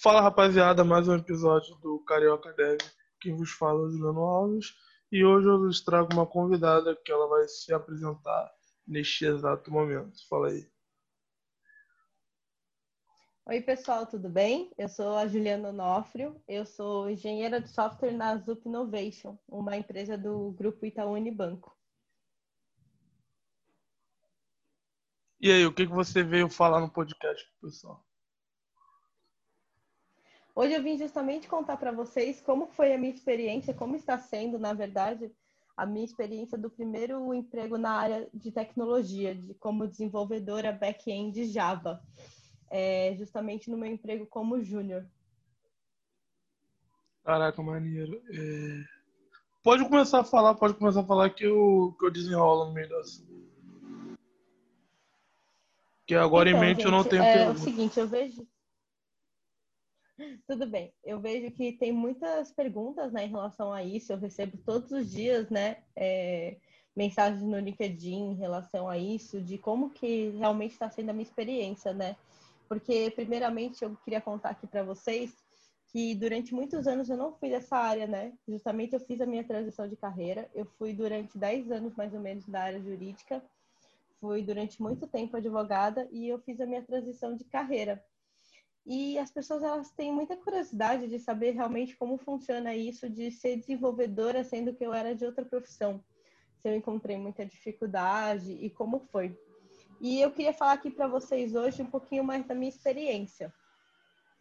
Fala rapaziada, mais um episódio do Carioca Dev. Quem vos fala é Juliano Alves. E hoje eu vos trago uma convidada que ela vai se apresentar neste exato momento. Fala aí. Oi, pessoal, tudo bem? Eu sou a Juliana Onofrio, eu sou engenheira de software na Zup Innovation, uma empresa do grupo Itaú Unibanco. E aí, o que você veio falar no podcast, pessoal? Hoje eu vim justamente contar para vocês como foi a minha experiência, como está sendo, na verdade, a minha experiência do primeiro emprego na área de tecnologia, de como desenvolvedora back-end Java, é, justamente no meu emprego como júnior. Caraca, maneiro. É... Pode começar a falar, pode começar a falar que eu, que eu desenrolo no meio Que agora então, em mente gente, eu não tenho é pergunta. o seguinte, eu vejo tudo bem. Eu vejo que tem muitas perguntas né, em relação a isso. Eu recebo todos os dias, né, é, mensagens no LinkedIn em relação a isso, de como que realmente está sendo a minha experiência, né? Porque, primeiramente, eu queria contar aqui para vocês que durante muitos anos eu não fui dessa área, né? Justamente eu fiz a minha transição de carreira. Eu fui durante 10 anos, mais ou menos, da área jurídica. Fui durante muito tempo advogada e eu fiz a minha transição de carreira. E as pessoas elas têm muita curiosidade de saber realmente como funciona isso de ser desenvolvedora, sendo que eu era de outra profissão. Se eu encontrei muita dificuldade e como foi. E eu queria falar aqui para vocês hoje um pouquinho mais da minha experiência.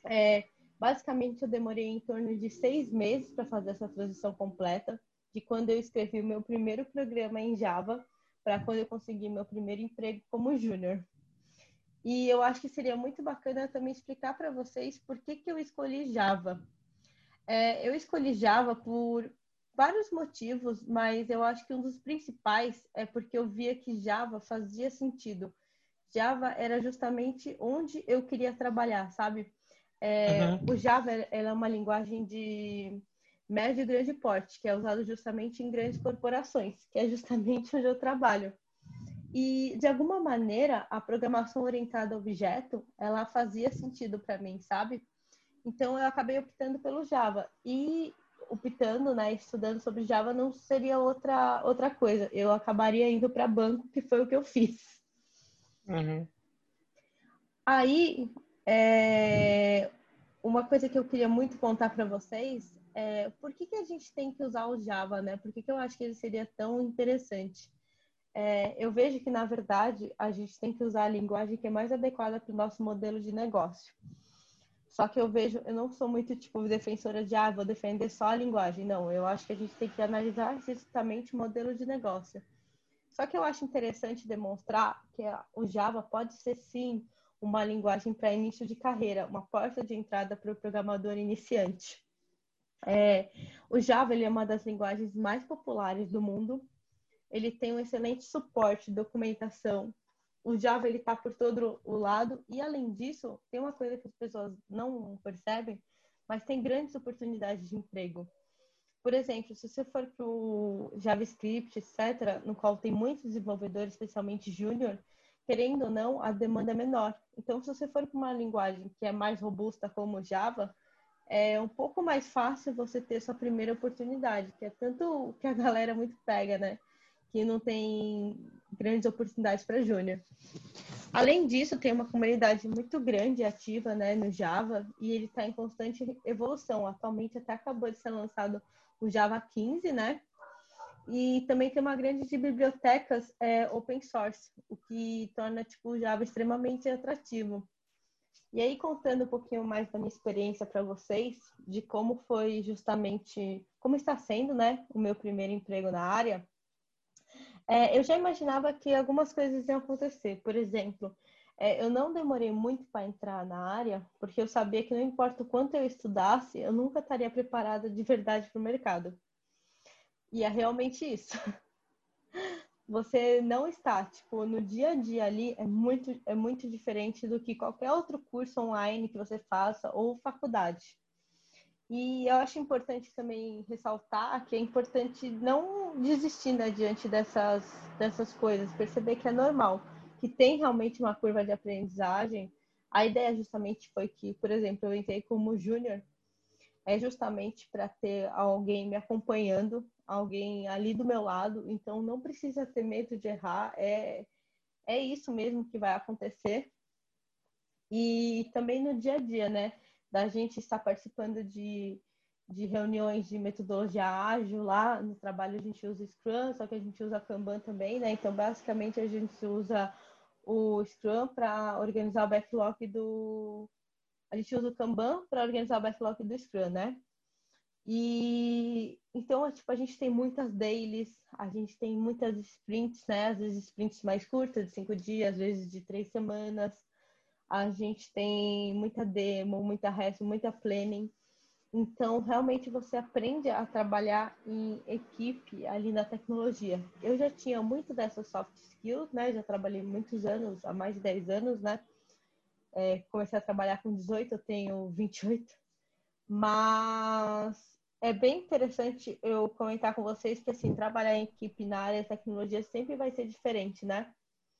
É, basicamente, eu demorei em torno de seis meses para fazer essa transição completa, de quando eu escrevi o meu primeiro programa em Java para quando eu consegui meu primeiro emprego como júnior. E eu acho que seria muito bacana também explicar para vocês por que, que eu escolhi Java. É, eu escolhi Java por vários motivos, mas eu acho que um dos principais é porque eu via que Java fazia sentido. Java era justamente onde eu queria trabalhar, sabe? É, uhum. O Java é uma linguagem de médio e grande porte, que é usado justamente em grandes corporações, que é justamente onde eu trabalho. E, de alguma maneira, a programação orientada a objeto, ela fazia sentido para mim, sabe? Então, eu acabei optando pelo Java. E optando, né, estudando sobre Java não seria outra, outra coisa. Eu acabaria indo para banco, que foi o que eu fiz. Uhum. Aí, é, uma coisa que eu queria muito contar para vocês é por que, que a gente tem que usar o Java, né? Por que, que eu acho que ele seria tão interessante? É, eu vejo que, na verdade, a gente tem que usar a linguagem que é mais adequada para o nosso modelo de negócio. Só que eu vejo, eu não sou muito, tipo, defensora de, ah, vou defender só a linguagem. Não, eu acho que a gente tem que analisar justamente o modelo de negócio. Só que eu acho interessante demonstrar que o Java pode ser, sim, uma linguagem para início de carreira, uma porta de entrada para o programador iniciante. É, o Java ele é uma das linguagens mais populares do mundo ele tem um excelente suporte, documentação. O Java ele está por todo o lado e além disso tem uma coisa que as pessoas não percebem, mas tem grandes oportunidades de emprego. Por exemplo, se você for para o JavaScript, etc., no qual tem muitos desenvolvedores, especialmente júnior, querendo ou não, a demanda é menor. Então, se você for para uma linguagem que é mais robusta como Java, é um pouco mais fácil você ter sua primeira oportunidade, que é tanto que a galera muito pega, né? Que não tem grandes oportunidades para júnior. Além disso, tem uma comunidade muito grande ativa né, no Java e ele está em constante evolução. Atualmente até acabou de ser lançado o Java 15, né? E também tem uma grande de bibliotecas é, open source, o que torna tipo, o Java extremamente atrativo. E aí, contando um pouquinho mais da minha experiência para vocês, de como foi justamente, como está sendo, né, o meu primeiro emprego na área, é, eu já imaginava que algumas coisas iam acontecer. Por exemplo, é, eu não demorei muito para entrar na área, porque eu sabia que não importa o quanto eu estudasse, eu nunca estaria preparada de verdade para o mercado. E é realmente isso. Você não está, tipo, no dia a dia ali é muito, é muito diferente do que qualquer outro curso online que você faça ou faculdade. E eu acho importante também ressaltar que é importante não desistir né, diante dessas, dessas coisas, perceber que é normal, que tem realmente uma curva de aprendizagem, A ideia justamente foi que, por exemplo, eu entrei como júnior, é justamente para ter alguém me acompanhando, alguém ali do meu lado, então não precisa ter medo de errar, é, é isso mesmo que vai acontecer. E também no dia a dia, né? Da gente estar participando de, de reuniões de metodologia ágil lá no trabalho a gente usa Scrum, só que a gente usa Kanban também, né? Então basicamente a gente usa o Scrum para organizar o backlog do. A gente usa o Kanban para organizar o backlog do Scrum, né? E então, tipo, a gente tem muitas dailies, a gente tem muitas sprints, né? Às vezes sprints mais curtas, de cinco dias, às vezes de três semanas. A gente tem muita demo, muita resto, muita planning. Então, realmente você aprende a trabalhar em equipe ali na tecnologia. Eu já tinha muito dessas soft skills, né? Já trabalhei muitos anos, há mais de 10 anos, né? É, comecei a trabalhar com 18, eu tenho 28. Mas é bem interessante eu comentar com vocês que, assim, trabalhar em equipe na área de tecnologia sempre vai ser diferente, né?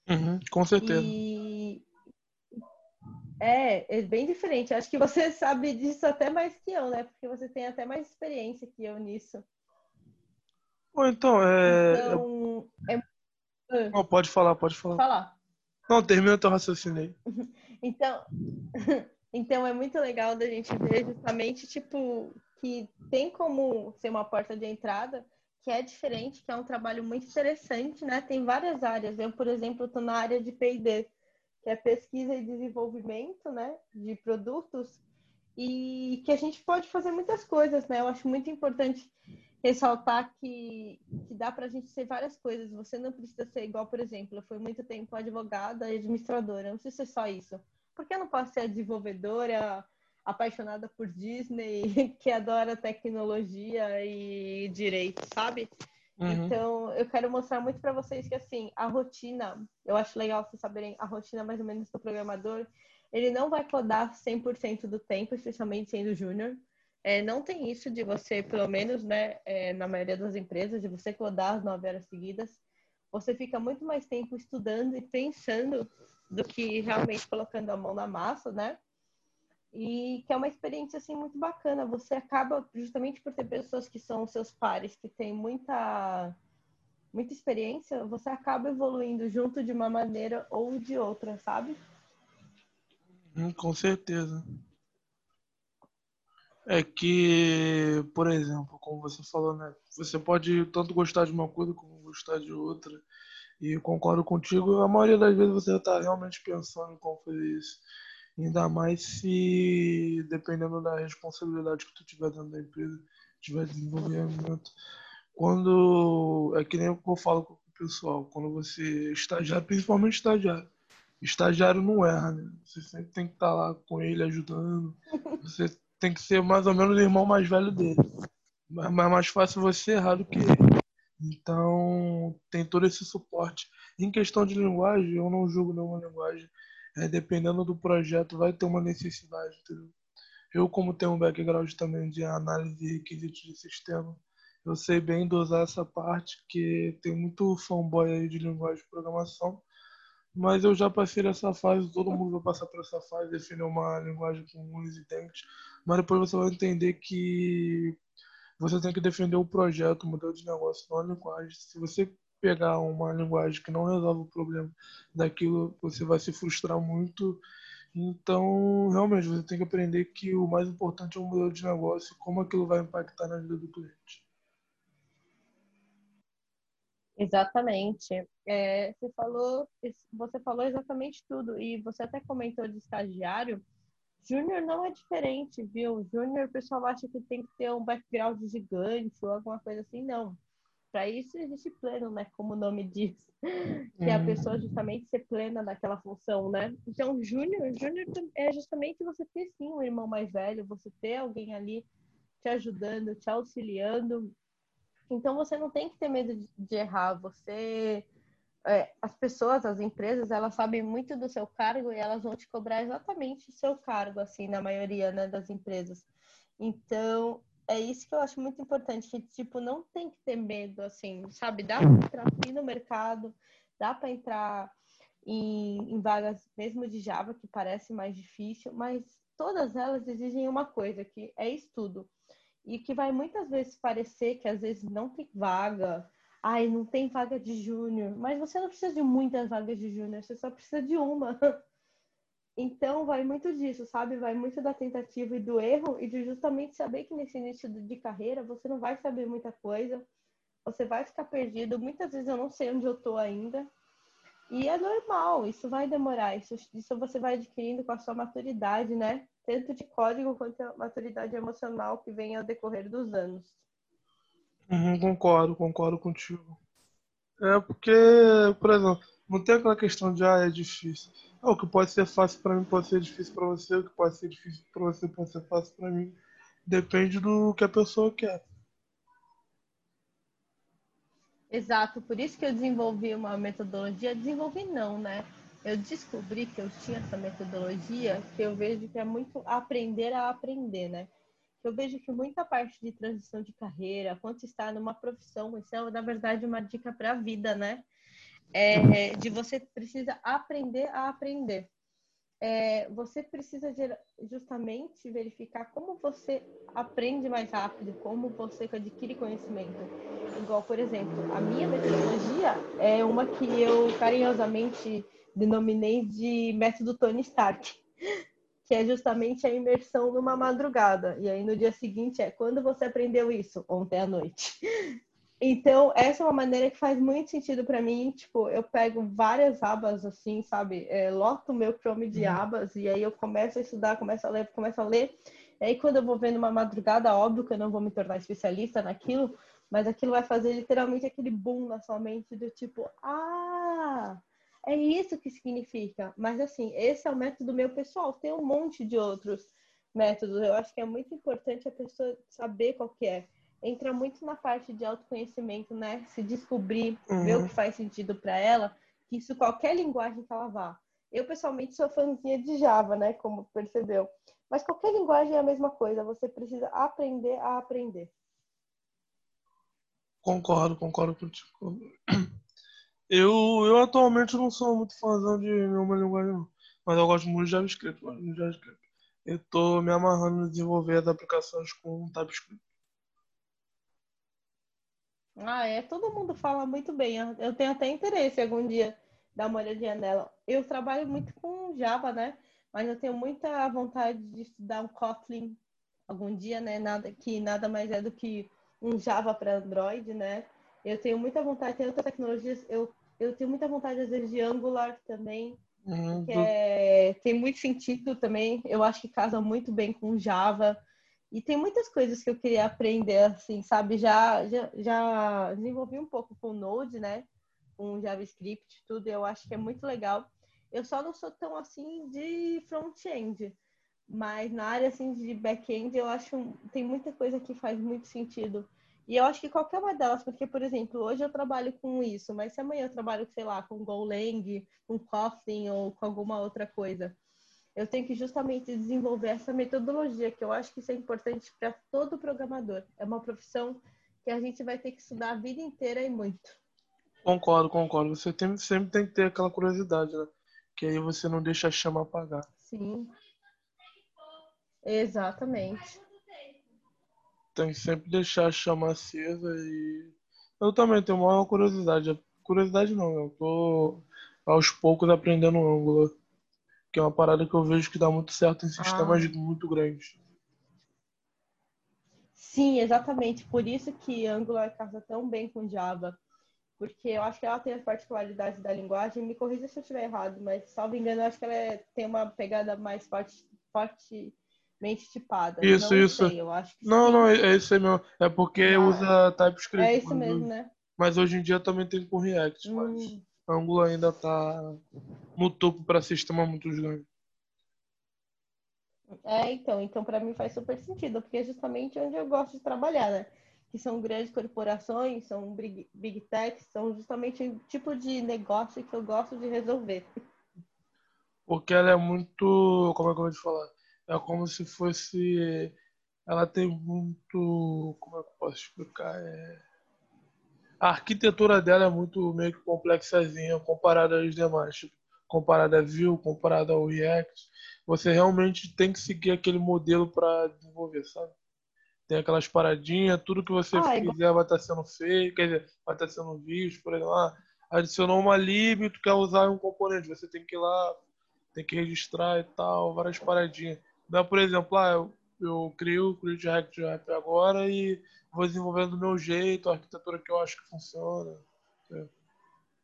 Uhum, com certeza. E é, é bem diferente. Acho que você sabe disso até mais que eu, né? Porque você tem até mais experiência que eu nisso. Bom, então, é. Então, é... Não, pode falar, pode falar. Falar. Não, termina teu raciocínio aí. então, então, é muito legal da gente ver justamente, tipo, que tem como ser uma porta de entrada que é diferente, que é um trabalho muito interessante, né? Tem várias áreas. Eu, por exemplo, estou na área de P&D que é pesquisa e desenvolvimento, né, de produtos, e que a gente pode fazer muitas coisas, né? Eu acho muito importante ressaltar que, que dá para a gente ser várias coisas. Você não precisa ser igual, por exemplo, eu fui muito tempo advogada e administradora, não precisa ser só isso. Por que eu não posso ser desenvolvedora, apaixonada por Disney, que adora tecnologia e direito, sabe? Uhum. Então, eu quero mostrar muito para vocês que, assim, a rotina, eu acho legal vocês saberem a rotina mais ou menos do programador, ele não vai codar 100% do tempo, especialmente sendo júnior. É, não tem isso de você, pelo menos, né, é, na maioria das empresas, de você codar as nove horas seguidas. Você fica muito mais tempo estudando e pensando do que realmente colocando a mão na massa, né? E que é uma experiência assim muito bacana. Você acaba justamente por ter pessoas que são seus pares, que têm muita muita experiência, você acaba evoluindo junto de uma maneira ou de outra, sabe? Hum, com certeza. É que, por exemplo, como você falou, né? Você pode tanto gostar de uma coisa como gostar de outra. E concordo contigo, a maioria das vezes você está realmente pensando em como fazer isso. Ainda mais se, dependendo da responsabilidade que tu tiver dentro da empresa, tiver desenvolvimento. Quando, é que nem eu falo com o pessoal, quando você estagiário, principalmente estagiário, estagiário não erra, né? Você sempre tem que estar lá com ele ajudando, você tem que ser mais ou menos o irmão mais velho dele. Mas é mais fácil você errar do que ele. Então, tem todo esse suporte. Em questão de linguagem, eu não julgo nenhuma linguagem é, dependendo do projeto, vai ter uma necessidade. Entendeu? Eu, como tenho um background também de análise de requisitos de sistema, eu sei bem dosar essa parte, que tem muito fanboy aí de linguagem de programação, mas eu já passei dessa fase, todo mundo vai passar por essa fase, definir uma linguagem com unhas e dentes, mas depois você vai entender que você tem que defender o projeto, o modelo de negócio, não a linguagem. Se você pegar uma linguagem que não resolve o problema daquilo, você vai se frustrar muito. Então, realmente, você tem que aprender que o mais importante é o modelo de negócio e como aquilo vai impactar na vida do cliente. Exatamente. É, você falou, você falou exatamente tudo e você até comentou de estagiário. Júnior não é diferente, viu? Júnior, o pessoal acha que tem que ter um background gigante ou alguma coisa assim. Não. Para isso existe pleno, né? Como o nome diz. Que é a pessoa justamente ser plena naquela função, né? Então, júnior, júnior é justamente você ter sim um irmão mais velho, você ter alguém ali te ajudando, te auxiliando. Então, você não tem que ter medo de, errar. Você é, as pessoas, as empresas, elas sabem muito do seu cargo e elas vão te cobrar exatamente o seu cargo, assim, na maioria né, das empresas. Então, é isso que eu acho muito importante, que, tipo, não tem que ter medo, assim, sabe? Dá pra entrar aqui no mercado, dá para entrar em, em vagas mesmo de Java, que parece mais difícil, mas todas elas exigem uma coisa, que é estudo. E que vai muitas vezes parecer que às vezes não tem vaga, ai, não tem vaga de júnior, mas você não precisa de muitas vagas de júnior, você só precisa de uma. Então, vai muito disso, sabe? Vai muito da tentativa e do erro e de justamente saber que nesse início de carreira você não vai saber muita coisa, você vai ficar perdido. Muitas vezes eu não sei onde eu tô ainda. E é normal, isso vai demorar, isso, isso você vai adquirindo com a sua maturidade, né? Tanto de código quanto a maturidade emocional que vem ao decorrer dos anos. Uhum, concordo, concordo contigo. É porque, por exemplo, não tem aquela questão de, ah, é difícil. O que pode ser fácil para mim pode ser difícil para você, o que pode ser difícil para você pode ser fácil para mim. Depende do que a pessoa quer. Exato, por isso que eu desenvolvi uma metodologia. Desenvolvi não, né? Eu descobri que eu tinha essa metodologia que eu vejo que é muito aprender a aprender, né? Eu vejo que muita parte de transição de carreira, quando está numa profissão, isso é, na verdade, uma dica para a vida, né? É, de você precisa aprender a aprender. É, você precisa justamente verificar como você aprende mais rápido, como você adquire conhecimento. Igual, por exemplo, a minha metodologia é uma que eu carinhosamente denominei de método Tony Stark, que é justamente a imersão numa madrugada. E aí no dia seguinte é quando você aprendeu isso? Ontem à noite. Então, essa é uma maneira que faz muito sentido para mim. Tipo, eu pego várias abas, assim, sabe? É, loto o meu Chrome de uhum. abas e aí eu começo a estudar, começo a ler, começo a ler. E aí, quando eu vou vendo uma madrugada, óbvio que eu não vou me tornar especialista naquilo, mas aquilo vai fazer literalmente aquele boom na sua mente do tipo, ah, é isso que significa. Mas, assim, esse é o método meu pessoal. Tem um monte de outros métodos. Eu acho que é muito importante a pessoa saber qual que é entra muito na parte de autoconhecimento, né? Se descobrir, uhum. ver o que faz sentido para ela, que isso qualquer linguagem que ela vá. Eu, pessoalmente, sou fãzinha de Java, né? Como percebeu. Mas qualquer linguagem é a mesma coisa. Você precisa aprender a aprender. Concordo, concordo contigo. Eu, eu atualmente não sou muito fãzão de nenhuma linguagem, não. Mas eu gosto muito de JavaScript. Gosto muito de JavaScript. Eu tô me amarrando em desenvolver as aplicações com TypeScript. Ah, é. Todo mundo fala muito bem. Eu tenho até interesse algum dia dar uma olhadinha nela. Eu trabalho muito com Java, né? Mas eu tenho muita vontade de estudar um Kotlin algum dia, né? Nada que nada mais é do que um Java para Android, né? Eu tenho muita vontade, tem outras tecnologias. Eu, eu tenho muita vontade, às vezes, de Angular também. Uhum. Que é, tem muito sentido também. Eu acho que casa muito bem com Java. E tem muitas coisas que eu queria aprender, assim, sabe? Já, já, já desenvolvi um pouco com Node, né? Com JavaScript, tudo. Eu acho que é muito legal. Eu só não sou tão, assim, de front-end. Mas na área, assim, de back-end, eu acho tem muita coisa que faz muito sentido. E eu acho que qualquer uma delas, porque, por exemplo, hoje eu trabalho com isso, mas se amanhã eu trabalho, sei lá, com Golang, com Kotlin ou com alguma outra coisa, eu tenho que justamente desenvolver essa metodologia, que eu acho que isso é importante para todo programador. É uma profissão que a gente vai ter que estudar a vida inteira e muito. Concordo, concordo. Você tem, sempre tem que ter aquela curiosidade, né? Que aí você não deixa a chama apagar. Sim. Exatamente. Tem que sempre deixar a chama acesa e. Eu também tenho maior curiosidade. Curiosidade não, eu tô aos poucos aprendendo Angular que é uma parada que eu vejo que dá muito certo em sistemas ah. muito grandes. Sim, exatamente. Por isso que Angular casa tão bem com Java. Porque eu acho que ela tem as particularidades da linguagem. Me corrija se eu estiver errado, mas, salvo engano, eu acho que ela é, tem uma pegada mais forte, fortemente tipada. Isso, não isso. Sei, eu acho não, sim. não, é isso aí mesmo. É porque ah, usa TypeScript. É isso mesmo, né? Mas hoje em dia também tem com React. Hum. Mas... Angular ainda está no topo para sistema muito grande. É, então, então para mim faz super sentido, porque é justamente onde eu gosto de trabalhar, né? Que são grandes corporações, são big, big techs, são justamente o tipo de negócio que eu gosto de resolver. Porque ela é muito, como é que eu vou te falar? É como se fosse, ela tem muito, como é que eu posso explicar? É a arquitetura dela é muito meio que complexazinha comparada às demais. Tipo, comparado a Vue, comparado ao React. Você realmente tem que seguir aquele modelo para desenvolver, sabe? Tem aquelas paradinhas, tudo que você ah, fizer vai estar tá sendo feito, quer dizer, vai estar tá sendo visto, por exemplo, ah, adicionou uma lib, tu quer usar um componente, você tem que ir lá, tem que registrar e tal, várias paradinhas. Dá, por exemplo, ah, eu, eu crio o Create React App agora e vou desenvolvendo do meu jeito, a arquitetura que eu acho que funciona.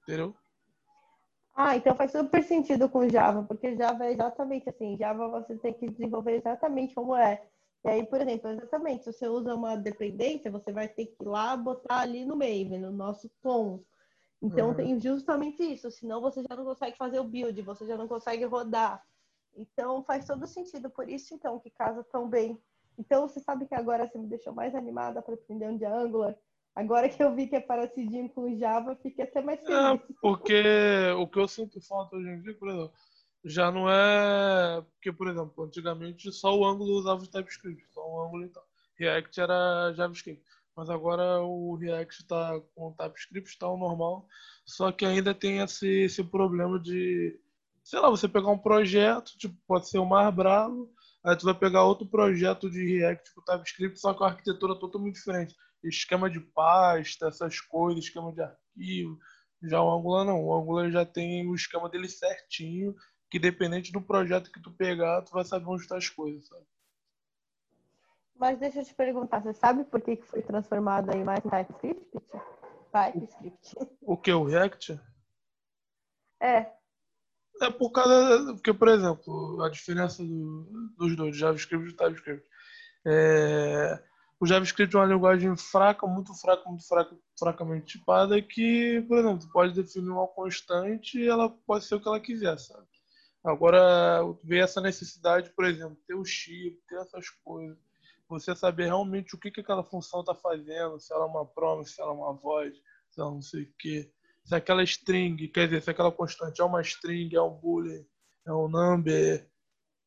Entendeu? Ah, então faz super sentido com Java, porque Java é exatamente assim. Java você tem que desenvolver exatamente como é. E aí, por exemplo, exatamente, se você usa uma dependência, você vai ter que ir lá botar ali no Maven, no nosso tom. Então uhum. tem justamente isso, senão você já não consegue fazer o build, você já não consegue rodar. Então faz todo sentido, por isso então que casa tão bem. Então você sabe que agora você me deixou mais animada para aprender um de Angular. Agora que eu vi que é parecidinho com Java, fiquei até mais é, feliz. É, porque o que eu sinto falta hoje em dia, por exemplo, já não é. Porque, por exemplo, antigamente só o Angular usava o TypeScript, só o Angular e tal. React era JavaScript. Mas agora o React está com o TypeScript, está o normal. Só que ainda tem esse, esse problema de, sei lá, você pegar um projeto, tipo, pode ser o mais bravo, aí tu vai pegar outro projeto de React com TypeScript, só com a arquitetura totalmente diferente. Esquema de pasta, essas coisas, esquema de arquivo. Já o Angular não. O Angular já tem o esquema dele certinho que dependente do projeto que tu pegar, tu vai saber onde estão tá as coisas, sabe? Mas deixa eu te perguntar, você sabe por que, que foi transformado aí mais em TypeScript? TypeScript. O que? O React? É. É por causa. Porque, por exemplo, a diferença do, dos dois, JavaScript e TypeScript. É, o JavaScript é uma linguagem fraca, muito fraca, muito fraca, fracamente tipada, que, por exemplo, pode definir uma constante e ela pode ser o que ela quiser, sabe? Agora, ver essa necessidade, por exemplo, ter o chip, ter essas coisas, você saber realmente o que, que aquela função está fazendo, se ela é uma promise, se ela é uma voz, se ela não sei o quê. Se aquela string, quer dizer, se aquela constante é uma string, é um boolean, é um number,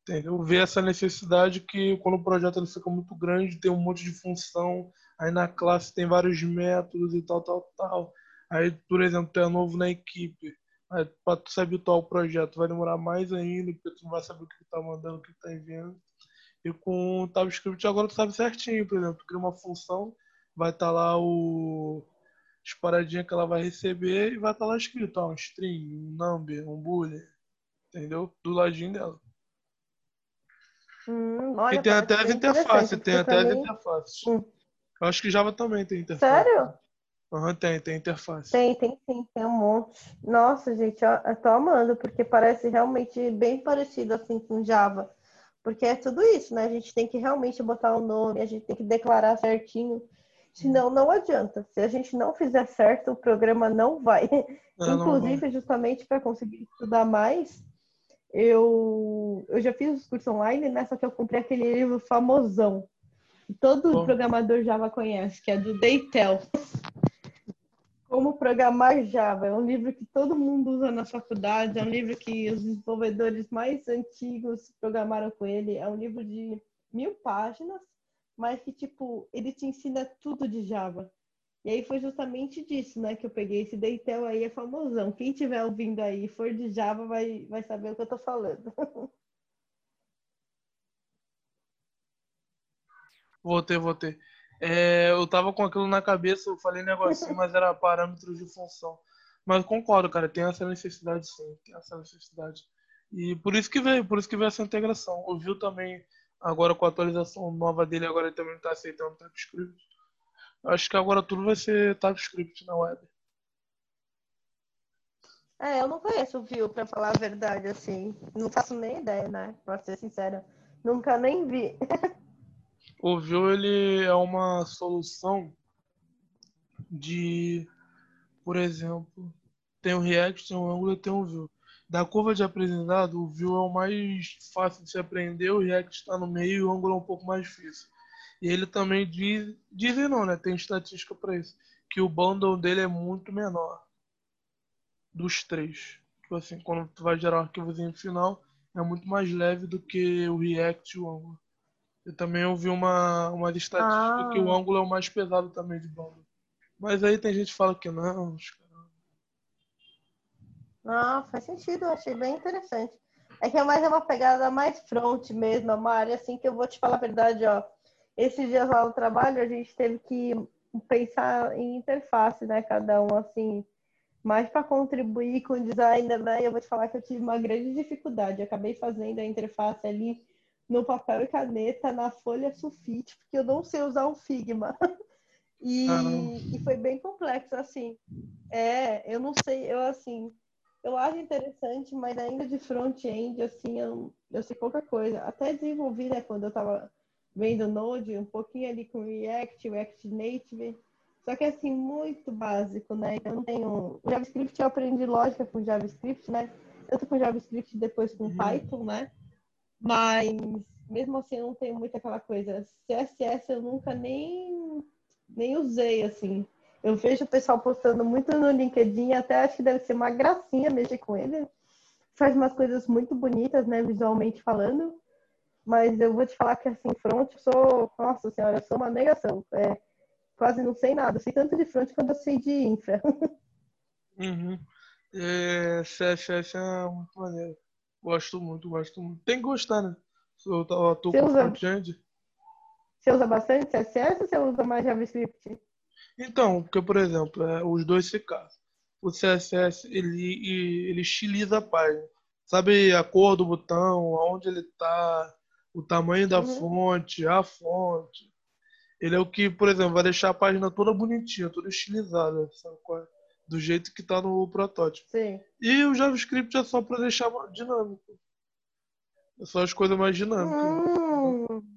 entendeu? Ver essa necessidade que quando o projeto ele fica muito grande, tem um monte de função, aí na classe tem vários métodos e tal, tal, tal. Aí, por exemplo, tu é novo na equipe para tu saber o projeto vai demorar mais ainda, porque tu não vai saber o que tá mandando, o que tá enviando. E com o TypeScript agora tu sabe certinho, por exemplo, tu cria uma função, vai estar tá lá o as paradinhas que ela vai receber e vai estar tá lá escrito, ó, um string, um number, um boolean, entendeu? Do ladinho dela. Hum, olha, e tem até as interfaces, tem até as interfaces. Hum. Eu acho que Java também tem interface. Sério? Uhum, tem, tem interface. Tem, tem sim, tem um monte. Nossa, gente, eu, eu tô amando, porque parece realmente bem parecido assim com Java. Porque é tudo isso, né? A gente tem que realmente botar o um nome, a gente tem que declarar certinho. Senão não adianta. Se a gente não fizer certo, o programa não vai. Não, Inclusive, não vai. justamente para conseguir estudar mais, eu, eu já fiz os cursos online, né? Só que eu comprei aquele livro famosão. Que todo Bom. programador Java conhece, que é do Daytel. Como Programar Java. É um livro que todo mundo usa na faculdade, é um livro que os desenvolvedores mais antigos programaram com ele. É um livro de mil páginas, mas que, tipo, ele te ensina tudo de Java. E aí foi justamente disso, né, que eu peguei esse Deitel aí, é famosão. Quem estiver ouvindo aí for de Java vai, vai saber o que eu tô falando. Vou ter. É, eu tava com aquilo na cabeça, eu falei negocinho, mas era parâmetros de função. Mas concordo, cara, tem essa necessidade sim, tem essa necessidade. E por isso que veio, por isso que veio essa integração. O Vue também, agora com a atualização nova dele, agora ele também está aceitando TypeScript. Acho que agora tudo vai ser TypeScript na web. É, eu não conheço o Vue, pra falar a verdade, assim. Não faço nem ideia, né? Pra ser sincera. Nunca nem vi. O Vue ele é uma solução de, por exemplo, tem o React, tem o Angular, tem o Vue. Da curva de aprendizado, o Vue é o mais fácil de se aprender, o React está no meio e o Angular é um pouco mais difícil. E ele também diz, dizem não, né? Tem estatística para isso, que o bundle dele é muito menor dos três. Tipo assim, quando tu vai gerar um arquivozinho final, é muito mais leve do que o React e o Angular. Eu também ouvi uma, uma estatística ah. que o ângulo é o mais pesado também de banda. Mas aí tem gente que fala que não. Ah, faz sentido, eu achei bem interessante. É que é mais uma pegada mais front mesmo, é uma área assim que eu vou te falar a verdade, ó. Esses dias lá no trabalho a gente teve que pensar em interface, né? Cada um assim, mais para contribuir com o designer, né? Eu vou te falar que eu tive uma grande dificuldade. Eu acabei fazendo a interface ali no papel e caneta, na folha sulfite, porque eu não sei usar um Figma. E, e foi bem complexo, assim. É, eu não sei, eu assim, eu acho interessante, mas ainda de front-end, assim, eu, eu sei pouca coisa. Até desenvolvi, né, quando eu tava vendo Node, um pouquinho ali com React, React Native. Só que assim, muito básico, né? Eu não tenho. O JavaScript eu aprendi lógica com JavaScript, né? Tanto com JavaScript depois com uhum. Python, né? Mas mesmo assim eu não tenho muito aquela coisa. CSS eu nunca nem, nem usei, assim. Eu vejo o pessoal postando muito no LinkedIn, até acho que deve ser uma gracinha mexer com ele. Faz umas coisas muito bonitas, né, visualmente falando. Mas eu vou te falar que, assim, front, eu sou, nossa senhora, eu sou uma negação. É, quase não sei nada. Eu sei tanto de front quanto eu sei de infra. Uhum. É, CSS é muito maneiro. Gosto muito, gosto muito. Tem que gostar, né? Eu tô, eu tô você com usa, front-end. Você usa bastante CSS ou você usa mais JavaScript? Então, porque, por exemplo, é, os dois se casam. O CSS, ele, ele estiliza a página. Sabe a cor do botão, aonde ele está, o tamanho da uhum. fonte, a fonte. Ele é o que, por exemplo, vai deixar a página toda bonitinha, toda estilizada, sabe? do jeito que está no protótipo. Sim. E o JavaScript é só para deixar dinâmico. É só as coisas mais dinâmicas. Hum.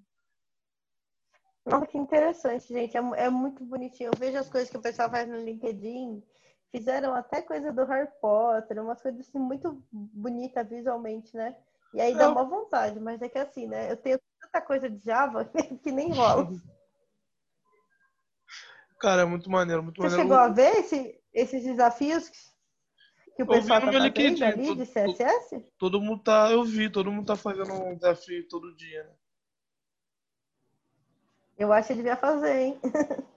Nossa, que interessante, gente. É, é, muito bonitinho. Eu vejo as coisas que o pessoal faz no LinkedIn. Fizeram até coisa do Harry Potter, umas coisas assim muito bonitas visualmente, né? E aí dá uma vontade, mas é que assim, né? Eu tenho tanta coisa de Java que nem rola. Cara, é muito maneiro, muito Você maneiro. chegou a ver esse, esses desafios que o pessoal tá fazendo LinkedIn, ali todo, de CSS? Todo mundo tá, eu vi, todo mundo tá fazendo um desafio todo dia, né? Eu acho que devia fazer, hein?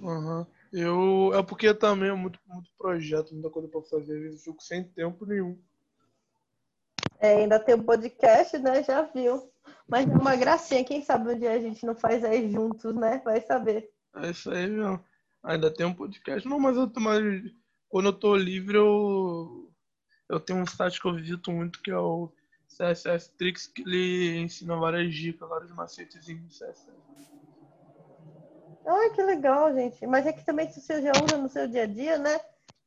Uhum. Eu, é porque também é muito, muito projeto, muita coisa pra fazer, eu fico sem tempo nenhum. É, ainda tem o um podcast, né? Já viu. Mas é uma gracinha, quem sabe um dia a gente não faz aí juntos, né? Vai saber. É isso aí, meu. Ainda tem um podcast. Não, mas eu mas quando eu tô livre, eu, eu tenho um site que eu visito muito, que é o CSS Tricks que ele ensina várias dicas, vários macetes em CSS. Ai, que legal, gente. Mas é que também se você já usa no seu dia a dia, né?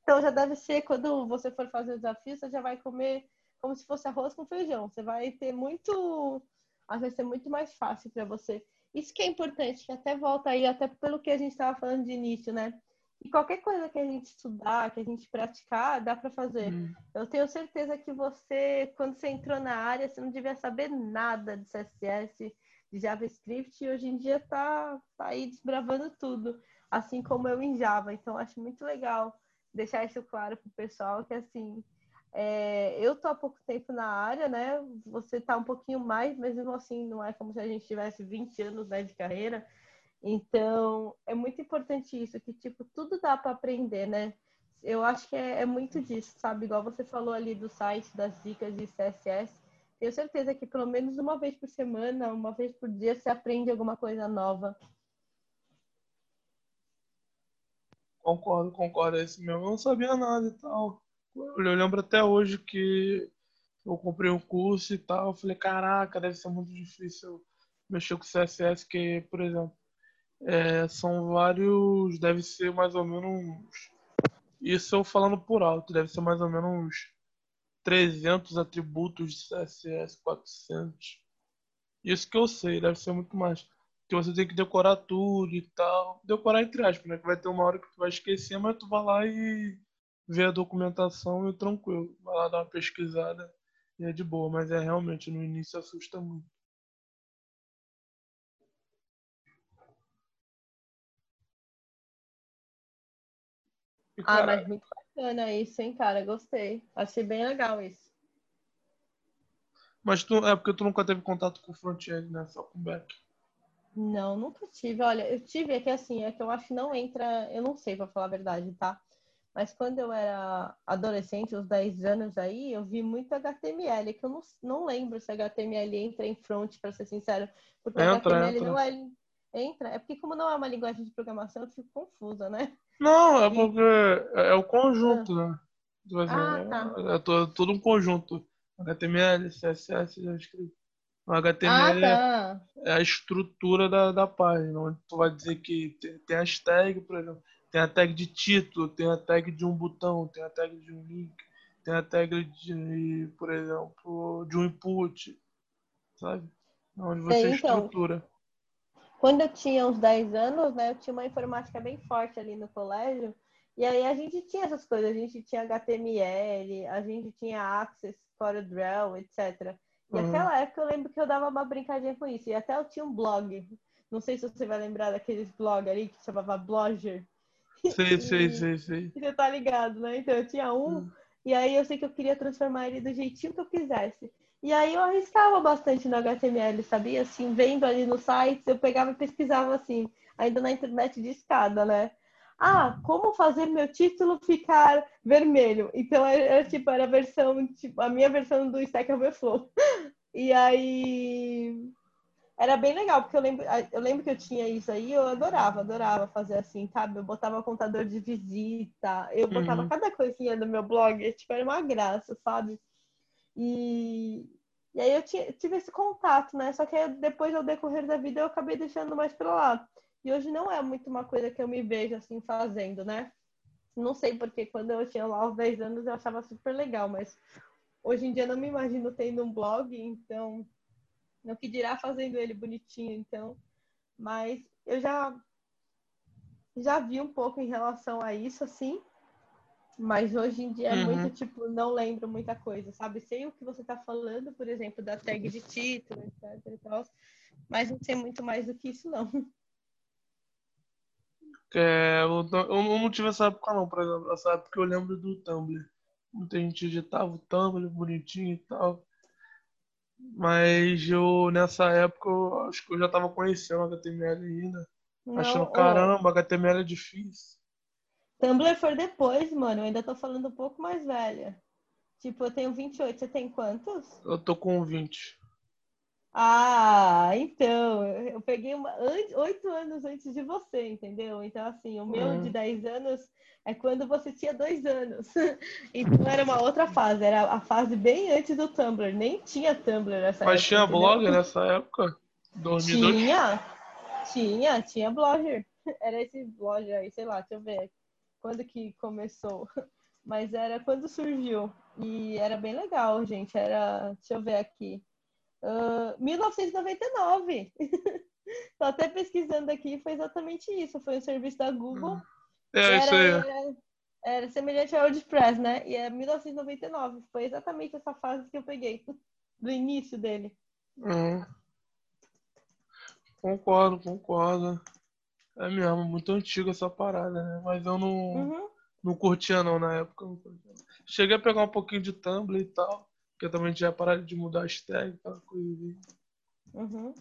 Então já deve ser quando você for fazer o desafio, você já vai comer como se fosse arroz com feijão. Você vai ter muito. Às vezes é muito mais fácil para você. Isso que é importante, que até volta aí, até pelo que a gente estava falando de início, né? E qualquer coisa que a gente estudar, que a gente praticar, dá para fazer. Hum. Eu tenho certeza que você, quando você entrou na área, você não devia saber nada de CSS, de JavaScript, e hoje em dia tá, tá aí desbravando tudo, assim como eu em Java. Então, acho muito legal deixar isso claro para o pessoal, que assim, é, eu tô há pouco tempo na área, né? Você tá um pouquinho mais, mas mesmo assim não é como se a gente tivesse 20 anos né, de carreira. Então, é muito importante isso, que, tipo, tudo dá para aprender, né? Eu acho que é, é, muito disso, sabe? Igual você falou ali do site, das dicas de CSS. Tenho certeza que pelo menos uma vez por semana, uma vez por dia, você aprende alguma coisa nova. Concordo, concordo. É esse mesmo. Eu não sabia nada e tal. Eu lembro até hoje que eu comprei um curso e tal. Eu falei, caraca, deve ser muito difícil mexer com CSS, que, por exemplo, é, são vários, deve ser mais ou menos, isso eu falando por alto, deve ser mais ou menos 300 atributos de CSS, 400. Isso que eu sei, deve ser muito mais. Que você tem que decorar tudo e tal. Decorar entre aspas, né? Que vai ter uma hora que tu vai esquecer, mas tu vai lá e vê a documentação e tranquilo. Vai lá dar uma pesquisada e é de boa. Mas é realmente, no início assusta muito. Ah, mas muito bacana isso, hein, cara? Gostei. Achei bem legal isso. Mas tu, é porque tu nunca teve contato com front-end, né? Só com back. Não, nunca tive. Olha, eu tive, é que assim, é que eu acho que não entra, eu não sei pra falar a verdade, tá? Mas quando eu era adolescente, uns 10 anos aí, eu vi muito HTML, que eu não, não lembro se HTML entra em front, para ser sincero. Porque Entra, HTML entra. não é. Entra? É porque, como não é uma linguagem de programação, eu fico confusa, né? Não, é porque é é o conjunto, né? Tipo assim, Ah, tá. é, é to- tudo um conjunto. HTML, CSS, JavaScript. O Ah, HTML é tá. é a estrutura da, da página, onde tu vai dizer que tem, tem as tags, por exemplo, tem a tag de título, tem a tag de um botão, tem a tag de um link, tem a tag de, por exemplo, de um input, sabe? Onde você Sei, então. estrutura. Quando eu tinha uns 10 anos, né, eu tinha uma informática bem forte ali no colégio. E aí a gente tinha essas coisas, a gente tinha HTML, a gente tinha Access, CorelDRAW, etc. E Uhum. naquela época eu lembro que eu dava uma brincadinha com isso. E até eu tinha um blog. Não sei se você vai lembrar daqueles blog ali que chamava Blogger. Sei, E- sei, sei. Você tá ligado, né? Então eu tinha um, Hum. e aí eu sei que eu queria transformar ele do jeitinho que eu quisesse. E aí eu arriscava bastante no HTML, sabia? Assim, vendo ali no site, eu pegava e pesquisava assim, ainda na internet de escada, né? Ah, como fazer meu título ficar vermelho? Então era, era, tipo, era a versão, tipo, a minha versão do Stack Overflow. E aí era bem legal, porque eu lembro, eu lembro que eu tinha isso aí, eu adorava, adorava fazer assim, sabe? Eu botava contador de visita, eu botava Uhum. cada coisinha no meu blog, tipo, era uma graça, sabe? E, e aí eu tinha- tive esse contato, né? Só que depois, ao decorrer da vida, eu acabei deixando mais pra lá. E hoje não é muito uma coisa que eu me vejo assim fazendo, né? Não sei porque quando eu tinha lá os 10 anos eu achava super legal, mas hoje em dia não me imagino tendo um blog, então não que dirá fazendo ele bonitinho, então. Mas eu já já vi um pouco em relação a isso, assim. Mas hoje em dia é Uhum. muito, tipo, não lembro muita coisa, sabe? Sei o que você tá falando, por exemplo, da tag de título, etc tal. Mas não sei muito mais do que isso, não. É, eu, não- eu não tive essa época não, por exemplo, essa época eu lembro do Tumblr. Muita gente editava o Tumblr bonitinho e tal. Mas eu, nessa época, eu acho que eu já tava conhecendo HTML ainda. Achando, Não, ó, caramba, HTML é difícil. Tumblr foi depois, mano. Eu ainda tô falando um pouco mais velha. Tipo, eu tenho 28, você tem quantos? Eu tô com 20. Ah, então, eu peguei uma, oito anos antes de você, entendeu? Então, assim, o meu Uhum. de 10 anos é quando você tinha dois anos. Então, era uma outra fase, era a fase bem antes do Tumblr. Nem tinha Tumblr nessa Mas época, tinha entendeu? blog nessa época? 2002? Tinha, tinha, tinha Blogger. Era esse Blogger aí, sei lá, deixa eu ver quando que começou. Mas era quando surgiu. E era bem legal, gente. Era, deixa eu ver aqui. Ah, 1999. Tô até pesquisando aqui, foi exatamente isso. Foi um serviço da Google. É, isso aí. Era, era, era semelhante ao WordPress, né? E é 1999. Foi exatamente essa fase que eu peguei. Do início dele. Uhum. Concordo, concordo. É mesmo, muito antigo essa parada, né? Mas eu não, Uhum. não curtia não na época. Cheguei a pegar um pouquinho de Tumblr e tal, porque eu também tinha parado de mudar as tags, aquela coisa. Uhum.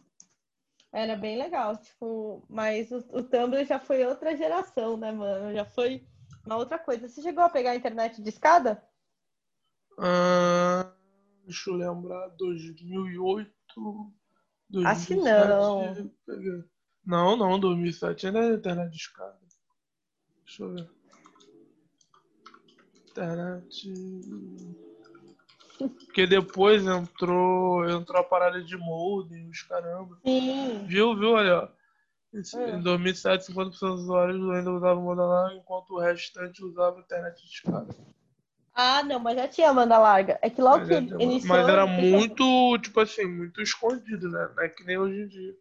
Era bem legal, tipo, mas o, o Tumblr já foi outra geração, né, mano? Já foi uma outra coisa. Você chegou a pegar a internet de escada? Ah, deixa eu lembrar, 2008, Acho que 2007, não. peguei. Não, não, 2007 ainda é internet de escada. Deixa eu ver. Internet. Porque depois entrou, entrou a parada de modem, os caramba. Sim. Viu, viu, olha. ó. Esse- Ah. Em 2007, 50% dos usuários ainda usavam modem larga, enquanto o restante usava internet de escada. Ah, não, mas já tinha banda larga. É que logo Mas, que é- iniciou. mas era muito, tipo assim, muito escondido, né? Não é que nem hoje em dia.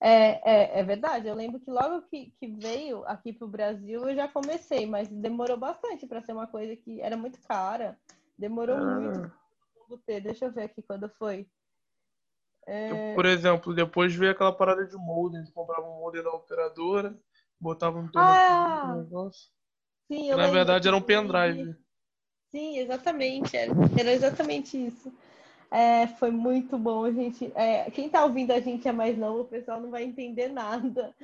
É, é, é verdade. Eu lembro que logo que, que veio aqui pro Brasil eu já comecei, mas demorou bastante para ser uma coisa que era muito cara. Demorou Ah. muito ter. Deixa eu ver aqui quando foi. É, Por exemplo, depois veio aquela parada de modem. Eles compravam um modem da operadora, botavam no Ah! negócio. sim, eu na verdade era um pendrive. Sim, exatamente. Era, era exatamente isso. É, foi muito bom, gente. É, quem tá ouvindo a gente é mais novo, o pessoal não vai entender nada,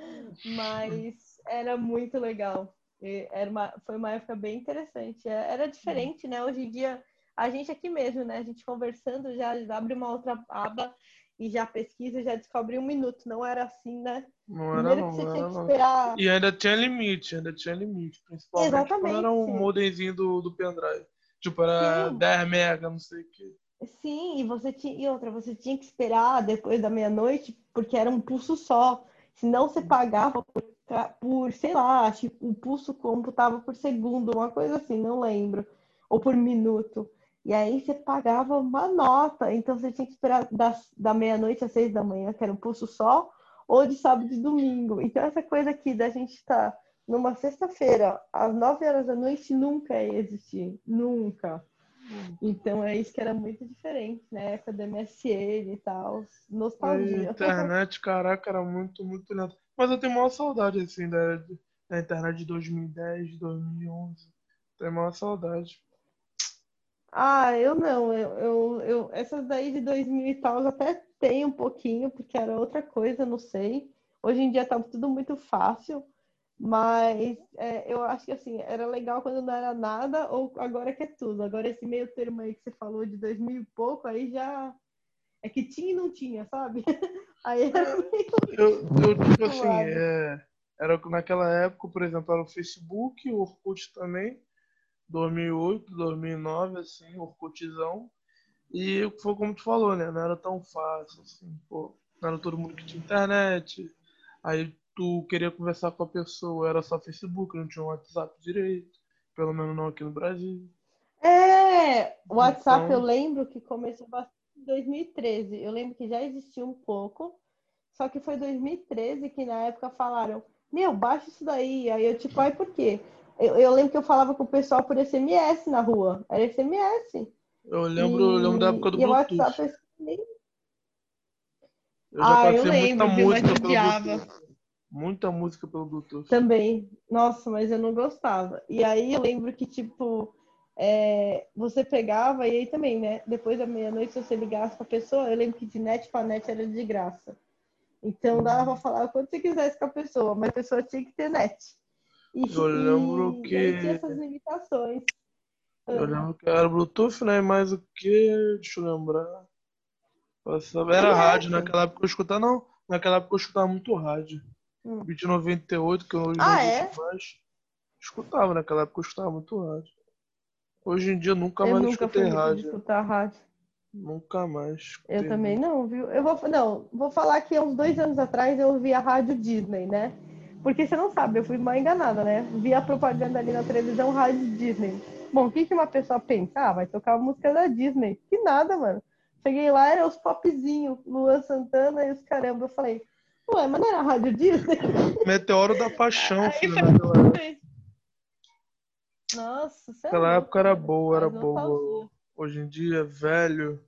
mas era muito legal. Era uma, foi uma época bem interessante. É, era diferente, né? Hoje em dia, a gente aqui mesmo, né? A gente conversando já abre uma outra aba e já pesquisa, já descobre um minuto. Não era assim, né? Não era Primeiro não, que você tinha que esperar. E ainda tinha limite, ainda tinha limite. Principalmente Exatamente. quando era um modemzinho do, do pendrive. Tipo, era Sim. 10 mega, não sei o quê. Sim, e você tinha. E outra, você tinha que esperar depois da meia-noite, porque era um pulso só. Senão você pagava por, por sei lá, tipo, o pulso computava por segundo, uma coisa assim, não lembro. Ou por minuto. E aí você pagava uma nota. Então você tinha que esperar das, da meia-noite às seis da manhã, que era um pulso só, ou de sábado e domingo. Então essa coisa aqui da gente estar tá numa sexta-feira, às nove horas da noite, nunca ia existir. Nunca. Então é isso que era muito diferente, né? Época do MSN e tal. Nostalgia. A internet, caraca, era muito, muito lento. Mas eu tenho maior saudade, assim, da, da internet de 2010, 2011. Tenho maior saudade. Ah, eu não. Eu, eu, eu, essas daí de 2000 e tal, eu até tenho um pouquinho, porque era outra coisa, não sei. Hoje em dia tá tudo muito fácil. Mas é, eu acho que assim, era legal quando não era nada, ou agora que é tudo. Agora esse meio termo aí que você falou de dois mil e pouco, aí já é que tinha e não tinha, sabe? Aí era meio... Eu, eu tipo assim, é, era naquela época, por exemplo, era o Facebook, o Orkut também, 2008, 2009, assim, Orkutzão. E foi como tu falou, né? Não era tão fácil, assim, pô. Não era todo mundo que tinha internet. Aí tu queria conversar com a pessoa, era só Facebook, não tinha um WhatsApp direito. Pelo menos não aqui no Brasil. É, o WhatsApp então... eu lembro que começou bastante em 2013. Eu lembro que já existia um pouco, só que foi 2013 que na época falaram, meu, baixa isso daí. Aí eu tipo, ai, por quê? Eu, eu lembro que eu falava com o pessoal por SMS na rua. Era SMS. Eu lembro, e... eu lembro da época do e Bluetooth. WhatsApp, eu já ah, eu lembro, música pelo Bluetooth. Muita música pelo Bluetooth. Também. Nossa, mas eu não gostava. E aí eu lembro que, tipo, é, você pegava, e aí também, né? Depois da meia-noite, se você ligasse pra pessoa, eu lembro que de net pra net era de graça. Então dava pra falar quando você quisesse com a pessoa, mas a pessoa tinha que ter net. E, eu lembro e, que. E tinha essas limitações. Eu lembro que era Bluetooth, né? Mas o que? Deixa eu lembrar. Era rádio, naquela época eu escutava, não. Naquela época eu escutava muito rádio. Hum. Beat 98, que eu hoje ah, é? mais. Escutava, naquela época eu escutava muito rádio. Hoje em dia nunca eu mais nunca escutei rádio. escutar rádio. Nunca mais. Eu também não, viu? Eu vou, não, vou falar que há uns dois anos atrás eu ouvi a rádio Disney, né? Porque você não sabe, eu fui mal enganada, né? Vi a propaganda ali na televisão, rádio Disney. Bom, o que, que uma pessoa pensa? Ah, vai tocar a música da Disney. Que nada, mano. Cheguei lá, era os popzinhos, Luan Santana e os caramba. Eu falei, ué, mas não era a Rádio Disney? Meteoro da Paixão, filho. Nossa, sério? Aquela época era boa, era boa. Hoje em dia, velho,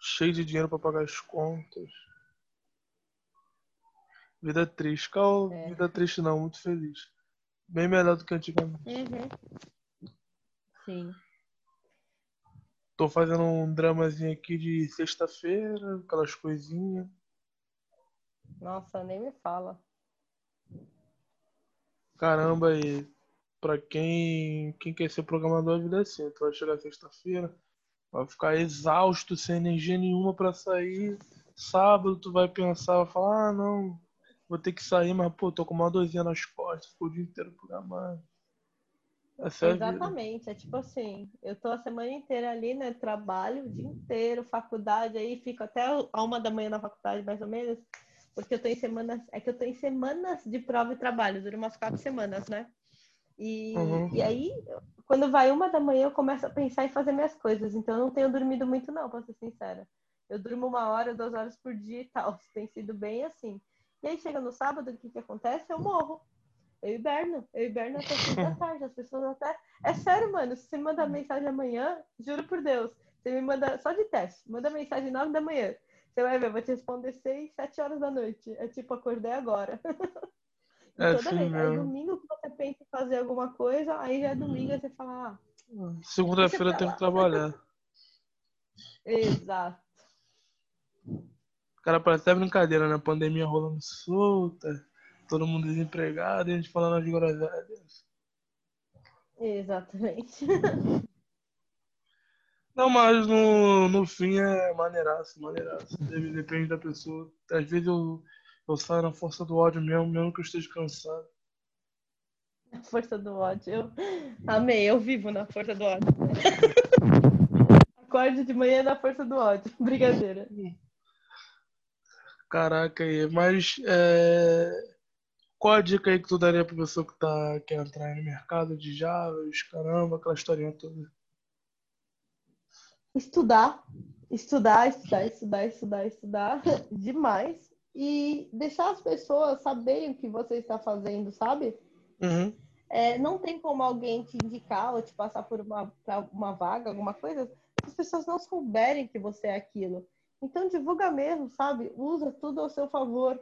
cheio de dinheiro para pagar as contas. Vida triste. Cal, é. vida triste não, muito feliz. Bem melhor do que antigamente. Uhum. Sim. Tô fazendo um dramazinho aqui de sexta-feira, aquelas coisinhas. Nossa, nem me fala. Caramba, e pra quem, quem quer ser programador, a vida é assim. Tu vai chegar sexta-feira, vai ficar exausto, sem energia nenhuma para sair. Sábado tu vai pensar, vai falar, ah, não, vou ter que sair, mas pô, tô com uma dorzinha nas costas, ficou o dia inteiro programando. Essa é Exatamente, é tipo assim, eu tô a semana inteira ali, né? Trabalho o dia inteiro, faculdade, aí fico até a uma da manhã na faculdade, mais ou menos, porque eu tô em semanas, é que eu tô em semanas de prova e trabalho, dura umas quatro semanas, né? E, uhum. e aí, quando vai uma da manhã, eu começo a pensar em fazer minhas coisas, então eu não tenho dormido muito, não, pra ser sincera. Eu durmo uma hora, duas horas por dia e tal, tem sido bem assim. E aí chega no sábado, o que que acontece? Eu morro eu hiberno. Eu hiberno até 5 da tarde. As pessoas até. É sério, mano. Se você mandar mensagem amanhã, juro por Deus, você me manda só de teste. Manda mensagem 9 da manhã. Você vai ver, eu vou te responder 6, 7 horas da noite. É tipo, acordei agora. É toda assim vez. Aí domingo que você pensa em fazer alguma coisa, aí já é domingo e você fala, ah. Segunda-feira tem que trabalhar. Exato. Cara, parece até brincadeira, né? Pandemia rolando solta, todo mundo desempregado e a gente falando de groselhas. Exatamente. Não, mas no, no fim é maneiraço, maneiraço. Depende da pessoa. Às vezes eu, eu saio na força do ódio mesmo, mesmo que eu esteja cansado. Força do ódio. Eu amei, eu vivo na força do ódio. Acorde de manhã na força do ódio. Brincadeira. Caraca, aí. Mas é... qual a dica aí que tu daria pra pessoa que tá, quer entrar no mercado de Java, caramba, aquela historinha toda? Estudar, estudar, estudar, estudar, estudar, estudar demais e deixar as pessoas saberem o que você está fazendo, sabe? Uhum. É, não tem como alguém te indicar ou te passar por uma, uma vaga, alguma coisa, se as pessoas não souberem que você é aquilo. Então divulga mesmo, sabe? Usa tudo ao seu favor.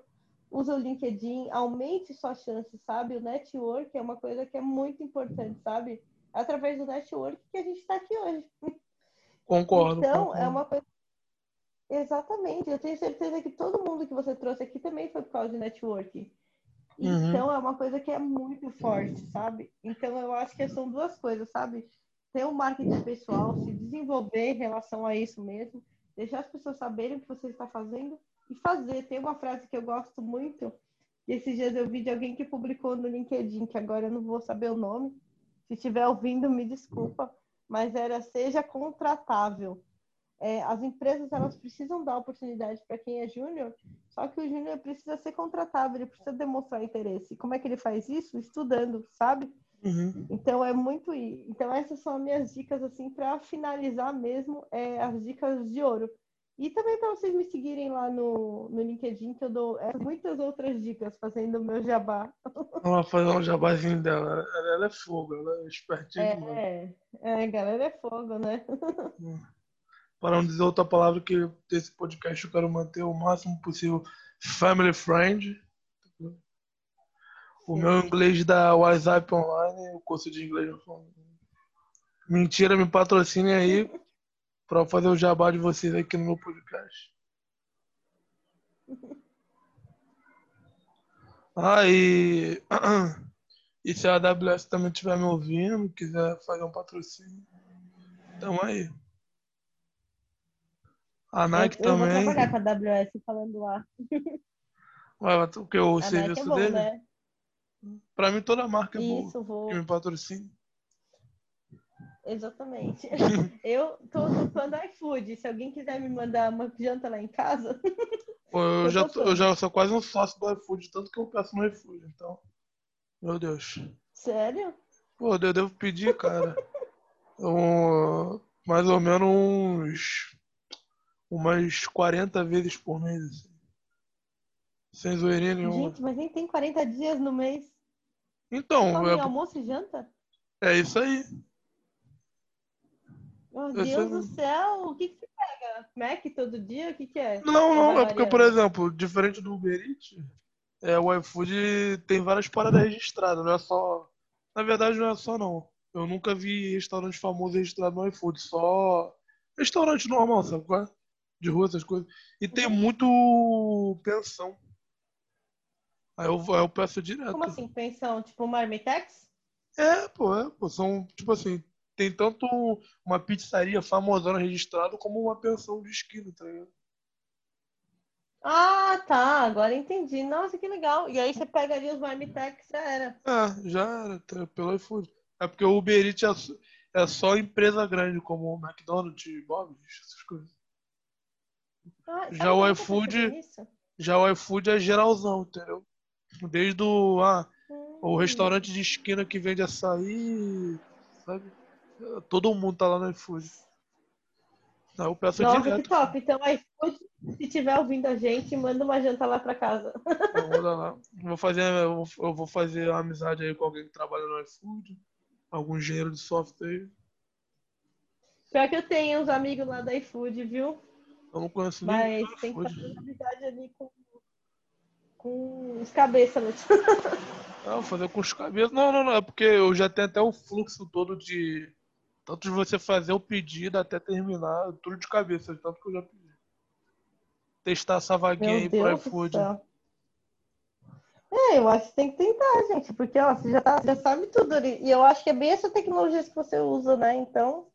Usa o LinkedIn, aumente suas chances, sabe? O network é uma coisa que é muito importante, sabe? É através do network que a gente está aqui hoje. Concordo. Então, concordo. é uma coisa. Exatamente. Eu tenho certeza que todo mundo que você trouxe aqui também foi por causa de network. Uhum. Então, é uma coisa que é muito forte, sabe? Então, eu acho que são duas coisas, sabe? Ter um marketing pessoal, se desenvolver em relação a isso mesmo, deixar as pessoas saberem o que você está fazendo e fazer. Tem uma frase que eu gosto muito, e esses dias eu vi de alguém que publicou no LinkedIn, que agora eu não vou saber o nome. Se estiver ouvindo, me desculpa, mas era seja contratável. É, as empresas elas precisam dar oportunidade para quem é júnior, só que o júnior precisa ser contratável, ele precisa demonstrar interesse. Como é que ele faz isso? Estudando, sabe? Uhum. Então é muito. Então essas são as minhas dicas assim para finalizar mesmo é, as dicas de ouro. E também para vocês me seguirem lá no, no LinkedIn, que eu dou é, muitas outras dicas fazendo o meu jabá. Vamos fazer um jabazinho dela. Ela, ela é fogo, ela é espertinha É, é, é, galera é fogo, né? Para não dizer outra palavra que desse podcast eu quero manter o máximo possível family friend. O Sim. meu inglês da WhatsApp online, o curso de inglês. Mentira, me patrocine aí para fazer o jabá de vocês aqui no meu podcast. Ah, e, e se a AWS também estiver me ouvindo, quiser fazer um patrocínio, tamo aí. A Nike eu, eu vou também. trabalhar com a AWS falando lá. Vai, o que? O A é serviço bom, dele? né? Pra mim toda marca é boa. Isso, vou. Que me patrocina. Exatamente. Eu tô no fã do iFood. Se alguém quiser me mandar uma janta lá em casa, Pô, eu, Eu já, tô eu já sou quase um sócio do iFood, tanto que eu peço no iFood, então. Meu Deus. sério? Pô, eu devo pedir, cara. um- mais ou menos uns. Umas 40 vezes por mês, assim. Sem zoeirinha nenhuma. Gente, mas nem tem 40 dias no mês. Então, é, almoço e janta? é isso aí. Meu Eu Deus do céu, o que, que você pega? Mac todo dia? O que, que é? Não, não, é porque, por exemplo, diferente do Uber Eats, é, o iFood tem várias paradas registradas, não é só. Na verdade, não é só não. Eu nunca vi restaurante famoso registrado no iFood, só restaurante normal, sabe qual é? De rua, essas coisas. E tem Uhum. muito pensão. Aí eu, aí eu peço direto. Como assim, pensão? Tipo Marmitex? É, pô, é, pô, são, tipo assim, tem tanto uma pizzaria famosona registrada como uma pensão de esquina, tá ligado? Ah, tá. Agora entendi. Nossa, que legal. E aí você pega ali os Marmitex, já era. É, já era, tá, pelo iFood. É porque o Uber Eats é, só- é só empresa grande, como o McDonald's, Bob's, essas coisas. Ah, Já sabe o iFood-? Já o iFood é geralzão, entendeu? Desde o, ah, o Hum. restaurante de esquina que vende açaí, sabe? Todo mundo tá lá no iFood. Aí eu peço Nossa, direto. que top. Então, iFood, se tiver ouvindo a gente, manda uma janta lá pra casa. Dar lá. Vou fazer, eu vou- fazer uma amizade aí com alguém que trabalha no iFood, algum engenheiro de software aí. Pior que eu tenho uns amigos lá da iFood, viu? Eu não conheço Mas ninguém do tem que fazer uma amizade ali com, com os cabeças, né? Não, fazer com os cabeças. Não, não, não. É porque eu já tenho até o fluxo todo de, Tanto de você fazer o pedido até terminar, tudo de cabeça, tanto que eu já pedi. Testar essa vaguinha Meu aí pro Deus iFood. É, eu acho que tem que tentar, gente, porque ó, você já, tá- já sabe tudo ali. E eu acho que é bem essa tecnologia que você usa, né? Então,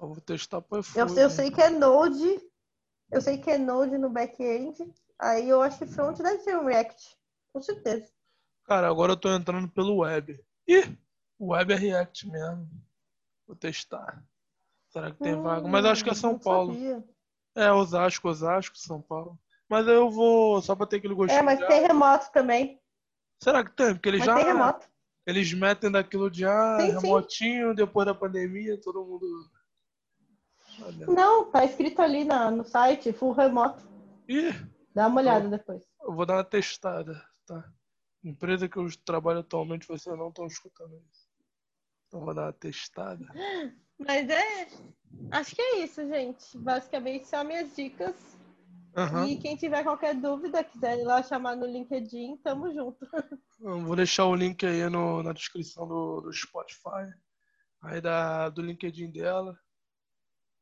Eu vou testar pro eu, iFood. eu sei que é Node, eu sei que é Node no back-end, aí eu acho que front deve ser um React, com certeza. Cara, agora eu tô entrando pelo web. Ih, o web é React mesmo. Vou testar. Será que tem vaga? Mas eu acho que é Hum, São Paulo. sabia. É, Osasco, Osasco, São Paulo. Mas eu vou só pra ter aquele gostinho. É, mas de, tem ah, remoto também. Será que tem? Porque eles Mas já. tem remoto. Eles metem daquilo de ah, Sim, sim. remotinho, depois da pandemia, todo mundo. Olha. Não, tá escrito ali na, no site, full remoto. Ih, Dá uma olhada depois. eu vou dar uma testada, tá? Empresa que eu trabalho atualmente, vocês não estão escutando isso. Então vou dar uma testada. Mas é. Acho que é isso, gente. Basicamente são minhas dicas. Aham. E quem tiver qualquer dúvida, quiser ir lá chamar no LinkedIn, tamo junto. Eu Vou deixar o link aí no, na descrição do, do Spotify, aí da, do LinkedIn dela.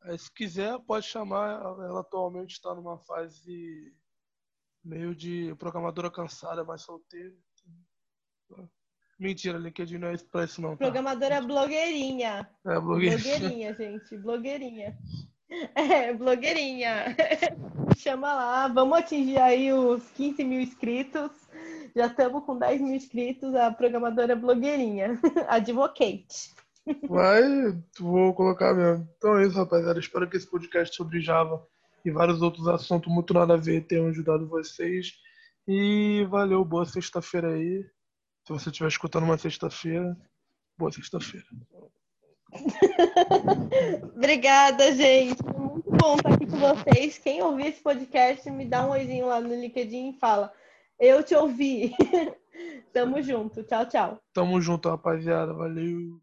Aí, se quiser, pode chamar. Ela atualmente está numa fase meio de programadora cansada, mais solteira. Mentira, LinkedIn não é isso não, tá? Programadora blogueirinha. É, blogueira. Blogueirinha, gente. Blogueirinha. É, blogueirinha. Chama lá. Vamos atingir aí os 15 mil inscritos. Já estamos com 10 mil inscritos. A programadora blogueirinha. Advocate. Vai, vou colocar mesmo. Então é isso, rapaziada. Espero que esse podcast sobre Java e vários outros assuntos muito nada a ver tenham ajudado vocês. E valeu, boa sexta-feira aí. Se você estiver escutando uma sexta-feira, boa sexta-feira. Obrigada, gente. Muito bom estar aqui com vocês. Quem ouvir esse podcast, me dá um oizinho lá no LinkedIn e fala: Eu te ouvi. Tamo junto. Tchau, tchau. Tamo junto, rapaziada. Valeu.